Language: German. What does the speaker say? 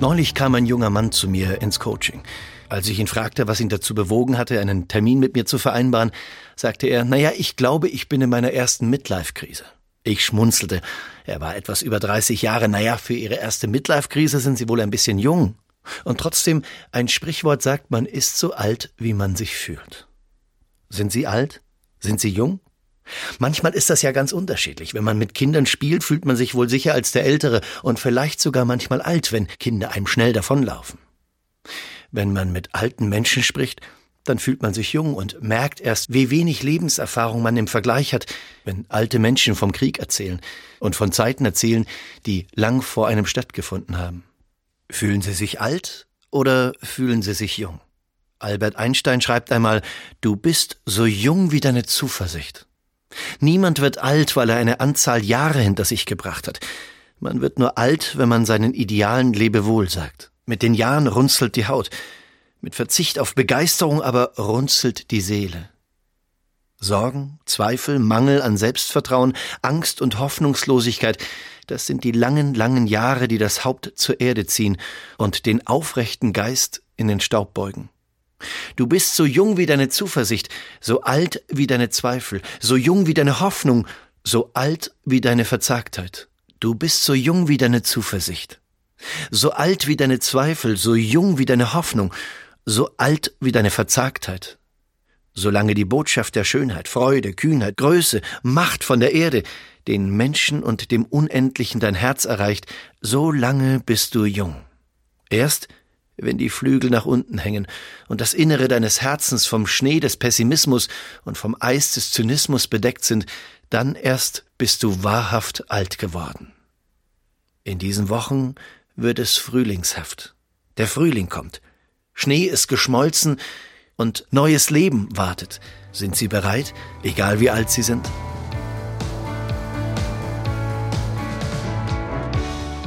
Neulich kam ein junger Mann zu mir ins Coaching. Als ich ihn fragte, was ihn dazu bewogen hatte, einen Termin mit mir zu vereinbaren, sagte er, naja, ich glaube, ich bin in meiner ersten Midlife-Krise. Ich schmunzelte. Er war etwas über 30 Jahre. Naja, für Ihre erste Midlife-Krise sind Sie wohl ein bisschen jung. Und trotzdem, ein Sprichwort sagt, man ist so alt, wie man sich fühlt. Sind Sie alt? Sind Sie jung? Manchmal ist das ja ganz unterschiedlich. Wenn man mit Kindern spielt, fühlt man sich wohl sicher als der Ältere und vielleicht sogar manchmal alt, wenn Kinder einem schnell davonlaufen. Wenn man mit alten Menschen spricht, dann fühlt man sich jung und merkt erst, wie wenig Lebenserfahrung man im Vergleich hat, wenn alte Menschen vom Krieg erzählen und von Zeiten erzählen, die lang vor einem stattgefunden haben. Fühlen Sie sich alt oder fühlen Sie sich jung? Albert Einstein schreibt einmal, du bist so jung wie deine Zuversicht. Niemand wird alt, weil er eine Anzahl Jahre hinter sich gebracht hat. Man wird nur alt, wenn man seinen Idealen Lebewohl sagt. Mit den Jahren runzelt die Haut. Mit Verzicht auf Begeisterung aber runzelt die Seele. Sorgen, Zweifel, Mangel an Selbstvertrauen, Angst und Hoffnungslosigkeit, das sind die langen, langen Jahre, die das Haupt zur Erde ziehen und den aufrechten Geist in den Staub beugen. Du bist so jung wie deine Zuversicht, so alt wie deine Zweifel, so jung wie deine Hoffnung, so alt wie deine Verzagtheit. Du bist so jung wie deine Zuversicht, so alt wie deine Zweifel, so jung wie deine Hoffnung, so alt wie deine Verzagtheit. Solange die Botschaft der Schönheit, Freude, Kühnheit, Größe, Macht von der Erde den Menschen und dem Unendlichen dein Herz erreicht, so lange bist du jung. Erst wenn die Flügel nach unten hängen und das Innere deines Herzens vom Schnee des Pessimismus und vom Eis des Zynismus bedeckt sind, dann erst bist du wahrhaft alt geworden. In diesen Wochen wird es frühlingshaft. Der Frühling kommt. Schnee ist geschmolzen und neues Leben wartet. Sind Sie bereit, egal wie alt Sie sind?